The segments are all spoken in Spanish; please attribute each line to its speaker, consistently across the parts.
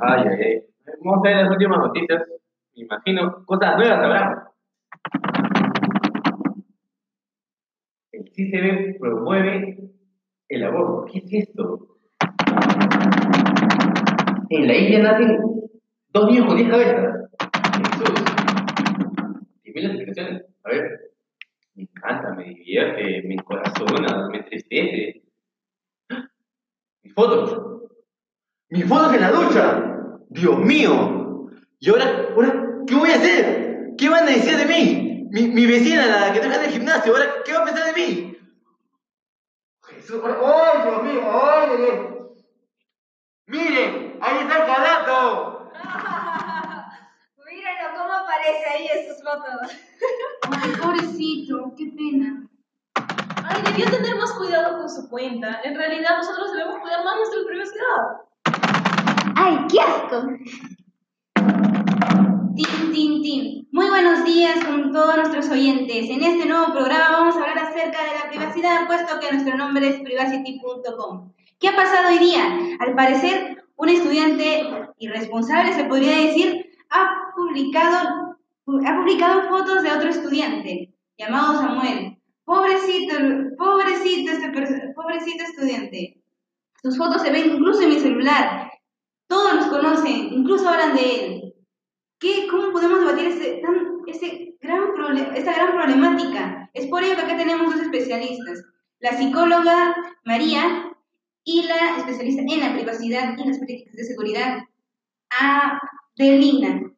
Speaker 1: Ay, ay, ay. Vamos a ver las últimas noticias. Me imagino, cosas nuevas habrá. El CCB promueve el aborto. ¿Qué es esto? En la India nacen dos niños con diez cabezas. Jesús. Dime las explicaciones. A ver. Me encanta, me divierte, me encorazona, me entristece. Mis fotos. Mis fotos en la ducha. Dios mío. ¿Y ahora, ahora qué voy a hacer? ¿Qué van a decir de mí? Mi, mi vecina, la que trabaja en el gimnasio, ¿ahora qué va a pensar de mí? Jesús, ¡ay, Dios mío! ¡ay, Dios mío! ¡Miren! ¡Ahí está el calato!
Speaker 2: Míralo cómo aparece ahí en sus fotos.
Speaker 3: Ay, pobrecito, qué pena.
Speaker 4: Ay, debió tener más cuidado con su cuenta. En realidad, nosotros debemos cuidar más nuestra privacidad.
Speaker 2: ¡Ay, qué asco!
Speaker 3: Tim, tim, tim. Muy buenos días con todos nuestros oyentes. En este nuevo programa vamos a hablar acerca de la privacidad, puesto que nuestro nombre es privacity.com. ¿Qué ha pasado hoy día? Al parecer, un estudiante irresponsable, se podría decir, ha publicado, ha publicado fotos de otro estudiante llamado Samuel. Pobrecito, pobrecito, este, pobrecito estudiante. Sus fotos se ven incluso en mi celular. Todos los conocen, incluso hablan de él. ¿Qué, ¿Cómo podemos debatir ese, tan, ese gran esta gran problemática? Es por ello que acá tenemos dos especialistas, la psicóloga María y la especialista en la privacidad y las políticas de seguridad, Adelina.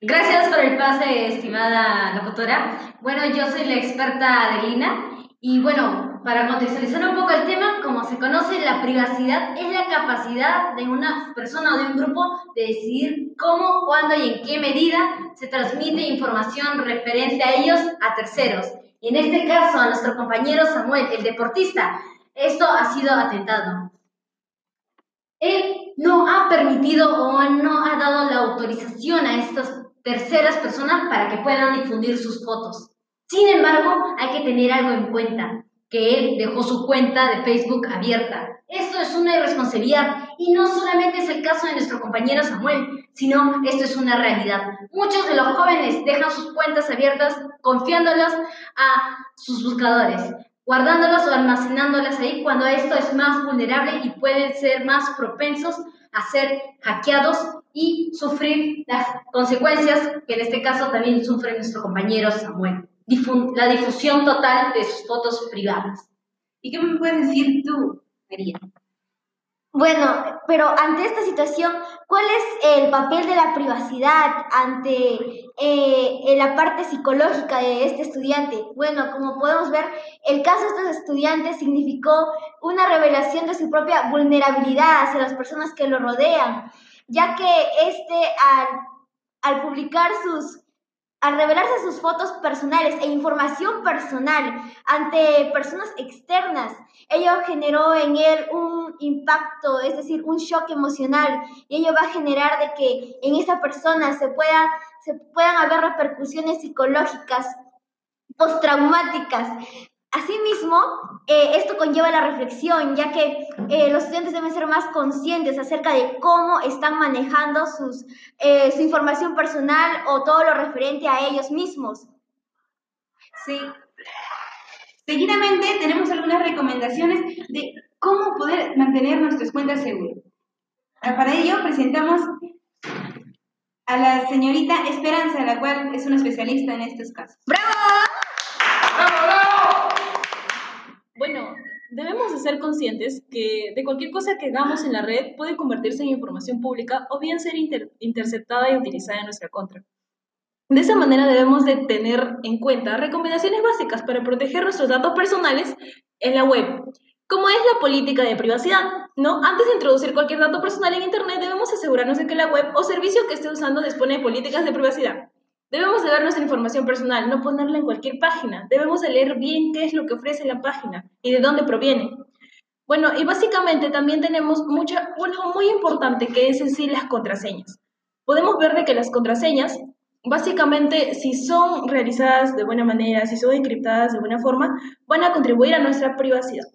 Speaker 5: Gracias por el pase, estimada locutora. Bueno, yo soy la experta Adelina y bueno, para contextualizar un poco el tema, como se conoce, la privacidad es la capacidad de una persona o de un grupo de decidir cómo, cuándo y en qué medida se transmite información referente a ellos a terceros. Y en este caso, a nuestro compañero Samuel, el deportista, esto ha sido atentado. Él no ha permitido o no ha dado la autorización a estas terceras personas para que puedan difundir sus fotos. Sin embargo, hay que tener algo en cuenta, que él dejó su cuenta de Facebook abierta. Esto es una irresponsabilidad y no solamente es el caso de nuestro compañero Samuel, sino esto es una realidad. Muchos de los jóvenes dejan sus cuentas abiertas confiándolas a sus buscadores, guardándolas o almacenándolas ahí cuando esto es más vulnerable y pueden ser más propensos a ser hackeados y sufrir las consecuencias que en este caso también sufre nuestro compañero Samuel. Difun- la difusión total de sus fotos privadas.
Speaker 3: ¿Y qué me puedes decir tú, María?
Speaker 2: Bueno, pero ante esta situación, ¿cuál es el papel de la privacidad ante eh, la parte psicológica de este estudiante? Bueno, como podemos ver, el caso de estos estudiantes significó una revelación de su propia vulnerabilidad hacia las personas que lo rodean, ya que este al, al publicar sus al revelarse sus fotos personales e información personal ante personas externas, ello generó en él un impacto, es decir, un shock emocional, y ello va a generar de que en esa persona se, pueda, se puedan haber repercusiones psicológicas postraumáticas. Asimismo, eh, esto conlleva la reflexión, ya que eh, los estudiantes deben ser más conscientes acerca de cómo están manejando sus, eh, su información personal o todo lo referente a ellos mismos.
Speaker 3: Sí. Seguidamente tenemos algunas recomendaciones de cómo poder mantener nuestras cuentas seguras. Ah, Para ello presentamos a la señorita Esperanza, la cual es una especialista en estos casos.
Speaker 4: Bueno, debemos de ser conscientes que de cualquier cosa que hagamos en la red puede convertirse en información pública o bien ser inter- interceptada y utilizada en nuestra contra. De esa manera debemos de tener en cuenta recomendaciones básicas para proteger nuestros datos personales en la web, como es la política de privacidad, ¿no? Antes de introducir cualquier dato personal en Internet debemos asegurarnos de que la web o servicio que esté usando dispone de políticas de privacidad. Debemos de ver nuestra información personal, no ponerla en cualquier página. Debemos de leer bien qué es lo que ofrece la página y de dónde proviene. Bueno, y básicamente también tenemos mucha, algo muy importante que es en sí las contraseñas. Podemos ver de que las contraseñas, básicamente, si son realizadas de buena manera, si son encriptadas de buena forma, van a contribuir a nuestra privacidad.